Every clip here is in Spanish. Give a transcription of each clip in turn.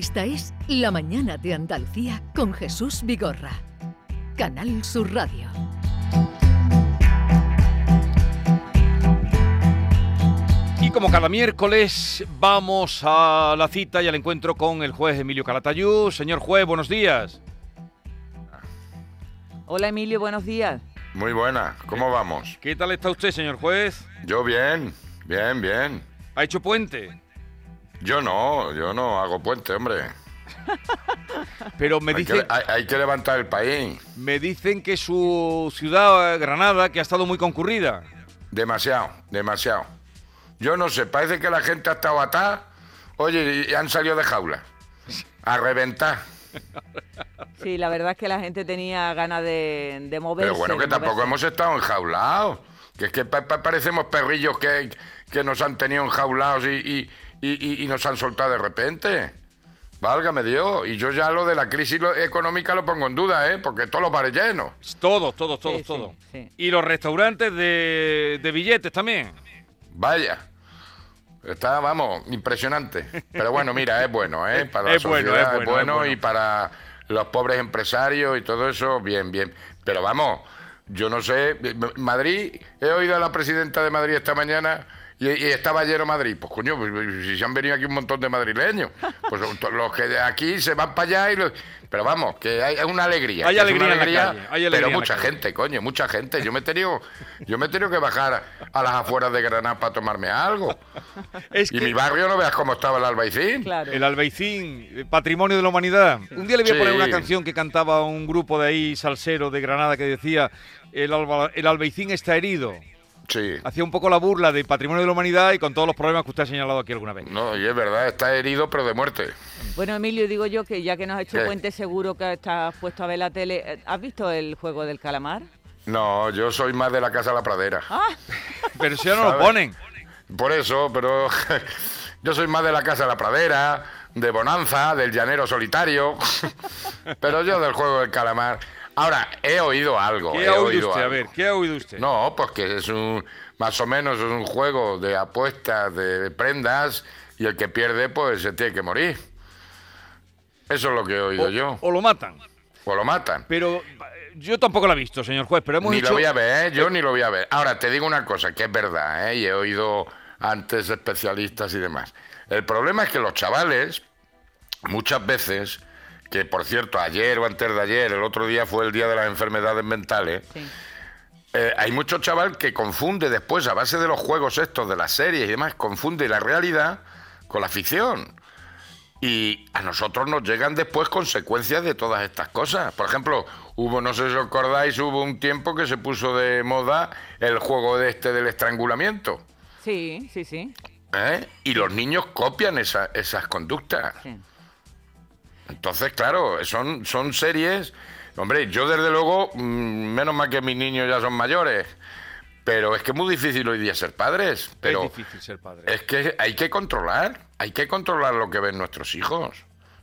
Esta es La Mañana de Andalucía con Jesús Vigorra. Canal Sur Radio. Y como cada miércoles vamos a la cita y al encuentro con el juez Emilio Calatayud. Señor juez, buenos días. Hola Emilio, buenos días. Muy buena, ¿cómo vamos? ¿Qué tal está usted, señor juez? Yo bien, bien, bien. ¿Ha hecho puente? Yo no, yo no hago puente, hombre. Pero me Hay dicen, que, hay- hay que levantar el país. me dicen que su ciudad, Granada, que ha estado muy concurrida. Demasiado, demasiado. Yo no sé, parece que la gente ha estado atada, oye, y han salido de jaula. A reventar. Sí, la verdad es que la gente tenía ganas de, de moverse. Pero bueno, que tampoco moverse. hemos estado enjaulados. Que es que pa- pa- parecemos perrillos que, que nos han tenido enjaulados y, y- y- y- y nos han soltado de repente. Válgame Dios. Y yo ya lo de la crisis lo- económica lo pongo en duda, ¿eh? Porque todos los bares llenos. Todos, todos, todos, Sí, todos. sí. Y los restaurantes de, de billetes también. Vaya. Está, vamos, impresionante. Pero bueno, mira, es bueno, ¿eh? Para la Es bueno, sociedad es bueno, es bueno. y para los pobres empresarios y todo eso, bien, bien. Pero vamos, yo no sé, Madrid, he oído a la presidenta de Madrid esta mañana y, y estaba lleno Madrid. Pues coño, pues, si se han venido aquí un montón de madrileños, pues los que de aquí se van para allá y los... Pero vamos, que hay, una alegría. Hay alegría una en la alegría, calle, hay alegría pero en la mucha calle. gente, coño, mucha gente. Yo me he tenido, yo me he tenido que bajar a las afueras de Granada para tomarme algo. Es Y que mi barrio no veas cómo estaba el Albaicín. Claro. el Albaicín, eh, patrimonio de la humanidad. Un día le voy a poner Sí. una canción que cantaba un grupo de ahí, salsero de Granada, que decía, el, Alba- el Albaicín está herido. Sí. Hacía un poco la burla del patrimonio de la humanidad y con todos los problemas que usted ha señalado aquí alguna vez. No, y es verdad, está herido pero de muerte. Bueno, Emilio, digo yo que ya que nos has hecho ¿Qué? puente, seguro que estás puesto a ver la tele. Eh, ¿Has visto el juego del calamar? No, yo soy más de la Casa de la Pradera. Ah, Pero si ya no lo ponen. Por eso, pero yo soy más de la Casa de la Pradera, de Bonanza, del Llanero Solitario. pero yo del juego del calamar. Ahora, he oído algo. ¿Qué he ha oído oído usted? A algo. ver, ¿qué ha oído usted? No, pues que es un, más o menos es un juego de apuestas, de prendas, y el que pierde, pues se tiene que morir. Eso es lo que he oído o, yo. o lo matan. O lo matan. Pero eh, yo tampoco lo he visto, señor juez, pero hemos Ni lo voy a ver, ¿eh? yo ni lo voy a ver. Ahora, te digo una cosa, que es verdad, ¿eh? y he oído antes especialistas y demás. El problema es que los chavales, muchas veces, que por cierto, ayer o antes de ayer, el otro día fue el día de las enfermedades mentales, sí. eh, hay mucho chaval que confunde después, a base de los juegos estos, de las series y demás, confunde la realidad con la ficción. Y a nosotros nos llegan después consecuencias de todas estas cosas. Por ejemplo, hubo, no sé si os acordáis, hubo un tiempo que se puso de moda el juego de este del estrangulamiento. Sí, sí, sí. ¿eh? Y los niños copian esa- esas conductas. sí. Entonces, claro, son, son series. Hombre, yo desde luego, mm, menos mal que mis niños ya son mayores. Pero es que es muy difícil hoy día ser padres. Pero Es difícil ser padre. es que hay que controlar, hay que controlar lo que ven nuestros hijos.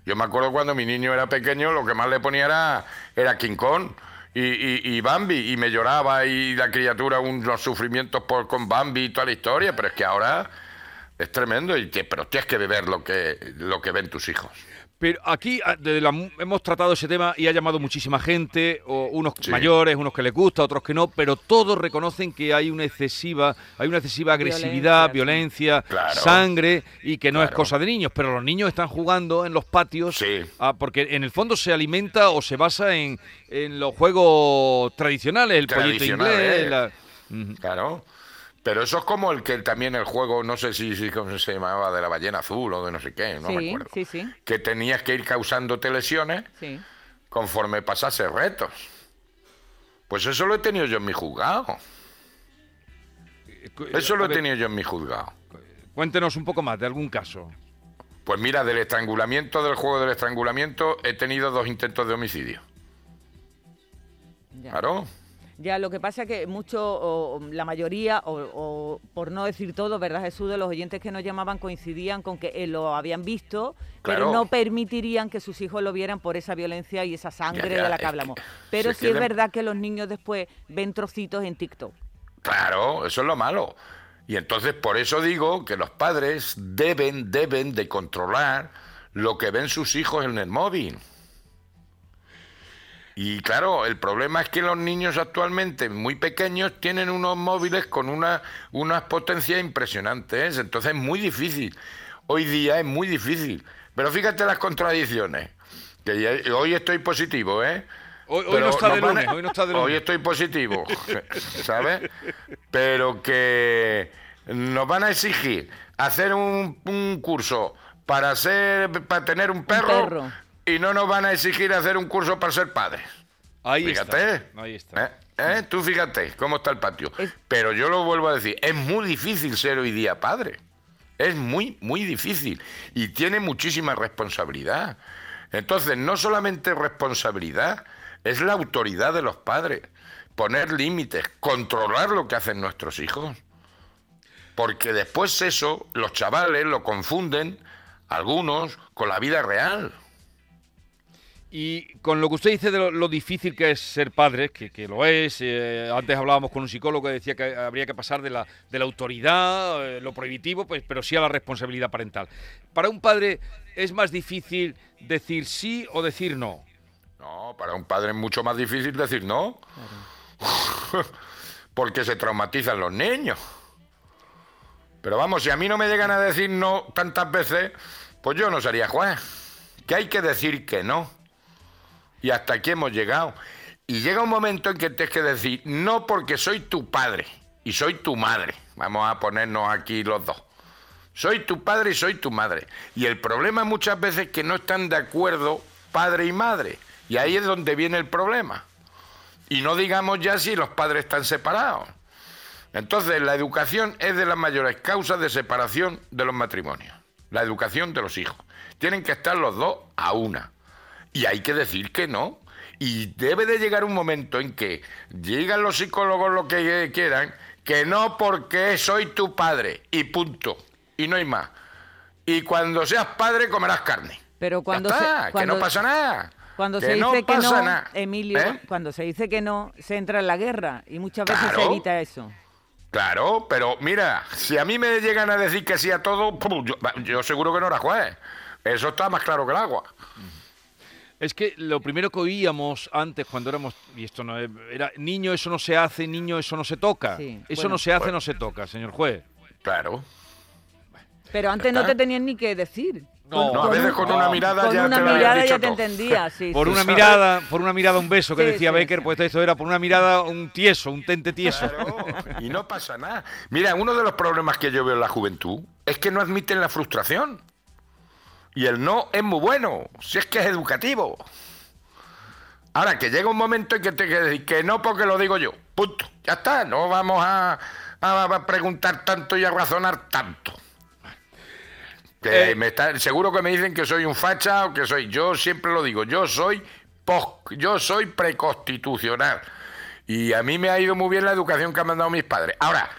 Yo me acuerdo cuando mi niño era pequeño, lo que más le ponía era, era King Kong y, y- y Bambi, y me lloraba y la criatura unos sufrimientos por, con Bambi y toda la historia, pero es que ahora es tremendo, y que, pero tienes que beber lo que, lo que ven tus hijos. Pero aquí ah, de la mu- hemos tratado ese tema y ha llamado muchísima gente, o unos Sí. mayores, unos que les gusta, otros que no, pero todos reconocen que hay una excesiva, hay una excesiva agresividad, violencia, Claro. sangre y que no es cosa de niños. Pero los niños están jugando en los patios, Sí. ah, porque en el fondo se alimenta o se basa en, en los juegos tradicionales, el pollito inglés. la-. Claro. Pero eso es como el que también el juego, no sé si, si cómo se llamaba, de la ballena azul o de no sé qué, no sí, me acuerdo. sí, sí, Que tenías que ir causándote lesiones sí. conforme pasase retos. Pues eso lo he tenido yo en mi juzgado. Eso lo A he tenido yo en mi juzgado. Cuéntenos un poco más de algún caso. Pues mira, del estrangulamiento, del juego del estrangulamiento, he tenido dos intentos de homicidio. Ya. Claro. Ya, lo que pasa es que mucho, o la mayoría, o, o por no decir todo, ¿verdad, Jesús? De los oyentes que nos llamaban coincidían con que eh, lo habían visto, pero no permitirían que sus hijos lo vieran por esa violencia y esa sangre ya, de la que hablamos. Pero sí es verdad que los niños después ven trocitos en TikTok. Claro, eso es lo malo. Y entonces por eso digo que los padres deben, deben de controlar lo que ven sus hijos en el móvil. Y claro, el problema es que los niños actualmente muy pequeños tienen unos móviles con una, unas potencias impresionantes, entonces es muy difícil. Hoy día es muy difícil. Pero fíjate las contradicciones. Que ya- hoy estoy positivo, ¿eh? Hoy, no está de lunes, hoy no está de lunes. Hoy estoy positivo, ¿sabes? Pero que nos van a exigir hacer un, un curso para ser para tener un perro, perro. Y no nos van a exigir hacer un curso para ser padres. Ahí Fíjate. está. Ahí está. ¿Eh? ¿Eh? Tú fíjate cómo está el patio. Es- Pero yo lo vuelvo a decir, es muy difícil ser hoy día padre. Es muy, muy difícil. Y tiene muchísima responsabilidad. Entonces, no solamente responsabilidad, es la autoridad de los padres. Poner límites, controlar lo que hacen nuestros hijos. Porque después eso, los chavales lo confunden, algunos, con la vida real. Y con lo que usted dice de lo, lo difícil que es ser padre, que, que lo es, eh, antes hablábamos con un psicólogo que decía que habría que pasar de la, de la autoridad, eh, lo prohibitivo, pues, pero sí a la responsabilidad parental. Para un padre es más difícil decir sí o decir no. No, para un padre es mucho más difícil decir no. Porque se traumatizan los niños. Pero vamos, si a mí no me llegan a decir no tantas veces, pues yo no sería juez. Que hay que decir que no. Y hasta aquí hemos llegado. Y llega un momento en que tienes que decir no porque soy tu padre y soy tu madre. Vamos a ponernos aquí los dos. Soy tu padre y soy tu madre. Y el problema muchas veces es que no están de acuerdo padre y madre. Y ahí es donde viene el problema. Y no digamos ya si los padres están separados. Entonces, la educación es de las mayores causas de separación de los matrimonios. La educación de los hijos. Tienen que estar los dos a una. Y hay que decir que no. Y debe de llegar un momento en que digan los psicólogos lo que quieran, que no porque soy tu padre y punto. Y no hay más. Y cuando seas padre comerás carne. Pero cuando Ya se- que no pasa nada. Cuando Que se no dice que no, nada. Emilio, ¿Eh? cuando se dice que no, se entra en la guerra y muchas veces se evita eso. Claro, pero mira, si a mí me llegan a decir que sí a todo, yo, yo seguro que no era juez. Eso está más claro que el agua. Es que lo primero que oíamos antes cuando éramos, y esto no es- era, niño eso no se hace, niño eso no se toca. Sí, eso bueno. no se hace, Bueno. no se toca, señor juez. Claro. Pero antes no te tenían ni que decir. No, No, a veces con una mirada con ya una te mirada ya te entendía, sí. Por sí. una ¿sabes? mirada, por una mirada un beso que Sí, decía sí, Becker, sí. pues esto era por una mirada un tieso, un tente tieso. Claro, y no pasa nada. Mira, uno de los problemas que yo veo en la juventud es que no admiten la frustración. Y el no es muy bueno, si es que es educativo. Ahora, que llega un momento en que te que decir que no porque lo digo yo. Punto. Ya está, no vamos a, a preguntar tanto y a razonar tanto. Que Eh, me está- seguro que me dicen que soy un facha o que soy. Yo siempre lo digo, yo soy pos- yo soy preconstitucional. Y a mí me ha ido muy bien la educación que han mandado mis padres. Ahora,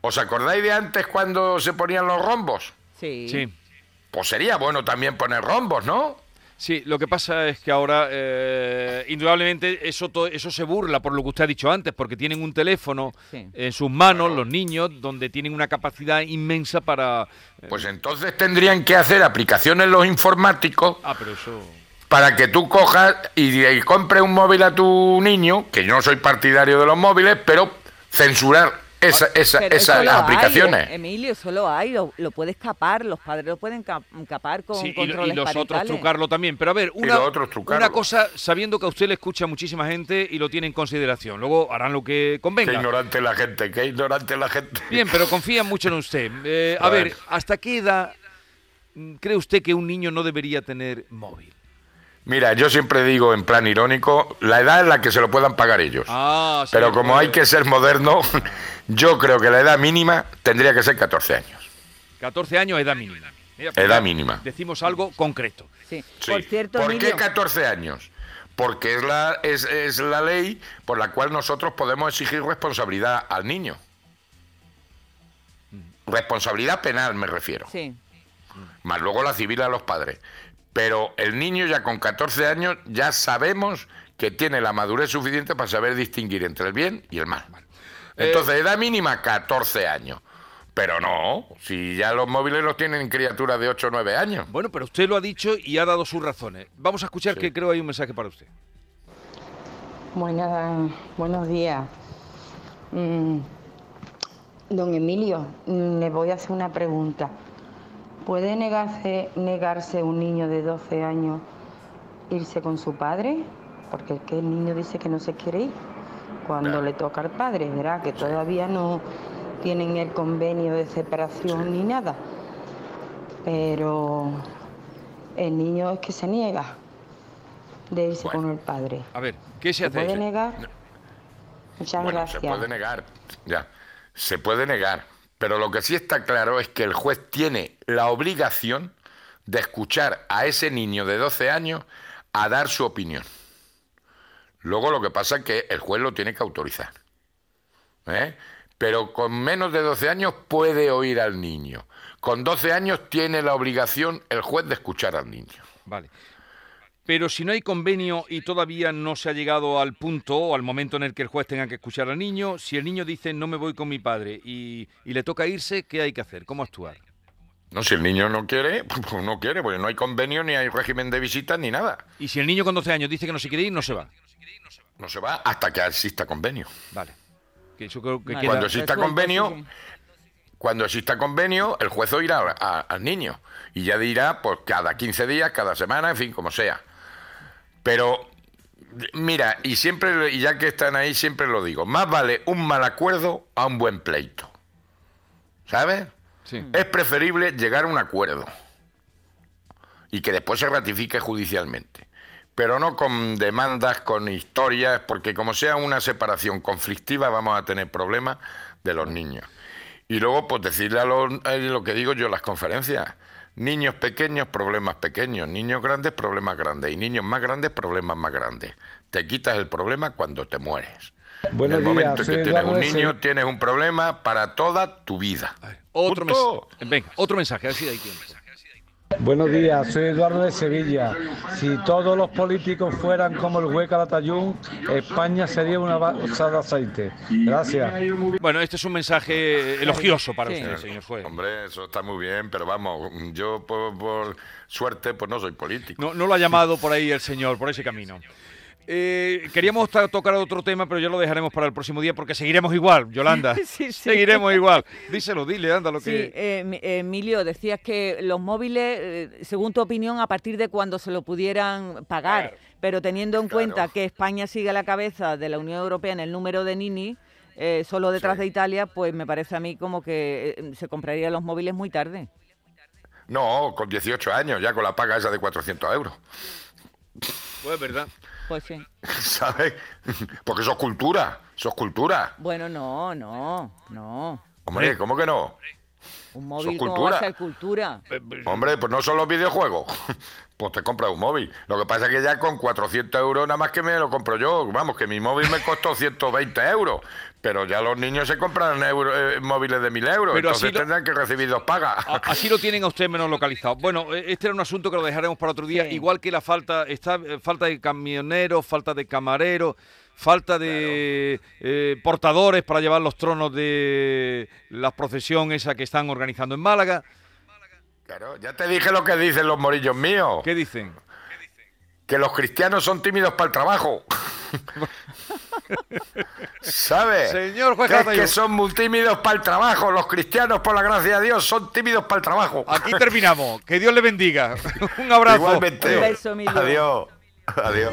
¿os acordáis de antes cuando se ponían los rombos? Sí. Sí. Pues sería bueno también poner rombos, ¿no? Sí, lo que pasa es que ahora, eh, indudablemente, eso, to- eso se burla por lo que usted ha dicho antes, porque tienen un teléfono Sí. en sus manos, los niños, donde tienen una capacidad inmensa para... eh, Pues entonces tendrían que hacer aplicaciones los informáticos ah, pero eso... para que tú cojas y, y compres un móvil a tu niño, que yo no soy partidario de los móviles, pero censurar esa, esa- esas hay, aplicaciones. Emilio, eso lo hay, lo, lo puedes capar, los padres lo pueden cap- capar con Sí, y, lo- y controles los otros trucarlo también. Pero a ver, una, cosa, sabiendo que a usted le escucha muchísima gente y lo tiene en consideración. Luego harán lo que Qué convenga. ignorante la gente, qué ignorante la gente. Bien, pero confían mucho en usted. Eh, a ver, ¿hasta qué edad mm, cree usted que un niño no debería tener móvil? Mira, yo siempre digo en plan irónico, la edad en la que se lo puedan pagar ellos. Ah, sí, Pero como hay que ser moderno, yo creo que la edad mínima tendría que ser 14 años. 14 años, edad mínima. Mira, pues Edad mínima. Decimos algo concreto. Sí. Sí. Por cierto, ¿Por qué 14 años? Porque es la, es, es la ley por la cual nosotros podemos exigir responsabilidad al niño. Responsabilidad penal me refiero. sí. Más luego la civil a los padres. Pero el niño ya con 14 años ya sabemos que tiene la madurez suficiente para saber distinguir entre el bien y el mal. Eh, Entonces, edad mínima 14 años. Pero no, si ya los móviles los tienen criaturas de 8 o 9 años. Bueno, pero usted lo ha dicho y ha dado sus razones. Vamos a escuchar que creo hay un mensaje para usted. Buenas, buenos días. Mm, don Emilio, le voy a hacer una pregunta. ¿Puede negarse, negarse un niño de 12 años irse con su padre? Porque es que el niño dice que no se quiere ir cuando Claro. le toca al padre, ¿verdad? Que todavía no tienen el convenio de separación ni nada. Pero el niño es que se niega de irse Bueno. con el padre. A ver, ¿qué se ¿Se hace? puede negar? Muchas Bueno, gracias. se puede negar, ya, se puede negar, pero lo que sí está claro es que el juez tiene la obligación de escuchar a ese niño de 12 años a dar su opinión. Luego lo que pasa es que el juez lo tiene que autorizar. ¿eh? Pero con menos de 12 años puede oír al niño. Con 12 años tiene la obligación el juez de escuchar al niño. Vale. Pero si no hay convenio y todavía no se ha llegado al punto o al momento en el que el juez tenga que escuchar al niño, si el niño dice no me voy con mi padre y, y le toca irse, ¿qué hay que hacer? ¿Cómo actuar? No, si el niño no quiere, pues no quiere, porque no hay convenio, ni hay régimen de visitas, ni nada. Y si el niño con 12 años dice que no se quiere ir, no se va. No se va hasta que exista convenio. Vale. Que eso creo que Vale. queda- Cuando exista convenio, cuando exista convenio, el juez oirá a- a- al niño y ya dirá, pues cada 15 días, cada semana, en fin, como sea. Pero mira, y siempre, y ya que están ahí, siempre lo digo, más vale un mal acuerdo a un buen pleito. ¿Sabes? Sí. Es preferible llegar a un acuerdo y que después se ratifique judicialmente. Pero no con demandas, con historias, porque como sea una separación conflictiva vamos a tener problemas de los niños. Y luego, pues decirle a los, eh, lo que digo yo en las conferencias. Niños pequeños, problemas pequeños. Niños grandes, problemas grandes. Y niños más grandes, problemas más grandes. Te quitas el problema cuando te mueres. Buenos en el momento días, en que soy tienes un de niño, tienes un problema para toda tu vida. Otro, mes- Venga, otro mensaje, a ver si hay tiempo. Buenos días, soy Eduardo de Sevilla. Si todos los políticos fueran como el hueca Latayún, España sería una bolsa de aceite. Gracias. Bueno, este es un mensaje elogioso para Sí. usted, señor juez. Hombre, eso está muy bien, pero vamos, yo por, por suerte pues no soy político. No, no lo ha llamado por ahí el señor, por ese camino. Eh, queríamos tocar otro tema, pero ya lo dejaremos para el próximo día porque seguiremos igual, Yolanda. Sí, sí. Seguiremos igual. Díselo, dile, anda lo Sí, que. eh, eh, Emilio, decías que los móviles, eh, según tu opinión, a partir de cuando se lo pudieran pagar, pero teniendo en Claro. cuenta que España sigue a la cabeza de la Unión Europea en el número de Nini, eh, solo detrás Sí. de Italia, pues me parece a mí como que se comprarían los móviles muy tarde. No, con 18 años, ya con la paga esa de 400 euros. Pues es verdad. Pues sí. ¿Sabes? Porque eso es cultura, eso es cultura. Bueno, no, no, no. Hombre, ¿cómo que no? Un móvil es va cultura. a ser cultura. Hombre, pues no son los videojuegos. Pues te compras un móvil. Lo que pasa es que ya con 400 euros nada más que me lo compro yo. Vamos, que mi móvil me costó 120 euros. Pero ya los niños se compran euro- eh, móviles de 1000 euros. Pero así entonces lo- tendrán que recibir dos pagas. Así lo tienen a usted menos localizado. Bueno, eh, este era un asunto que lo dejaremos para otro día, Sí. igual que la falta, está eh, falta de camioneros, falta de camareros, falta de eh, portadores para llevar los tronos de la procesión esa que están organizando en Málaga. Claro, ya te dije lo que dicen los morillos míos. ¿Qué dicen? Que los cristianos son tímidos para el trabajo. ¿Sabes? Señor juez Que es que son muy tímidos para el trabajo. Los cristianos, por la gracia de Dios, son tímidos para el trabajo. Aquí terminamos. Que Dios le bendiga. Un abrazo. Igualmente. Un beso. Adiós. Adiós.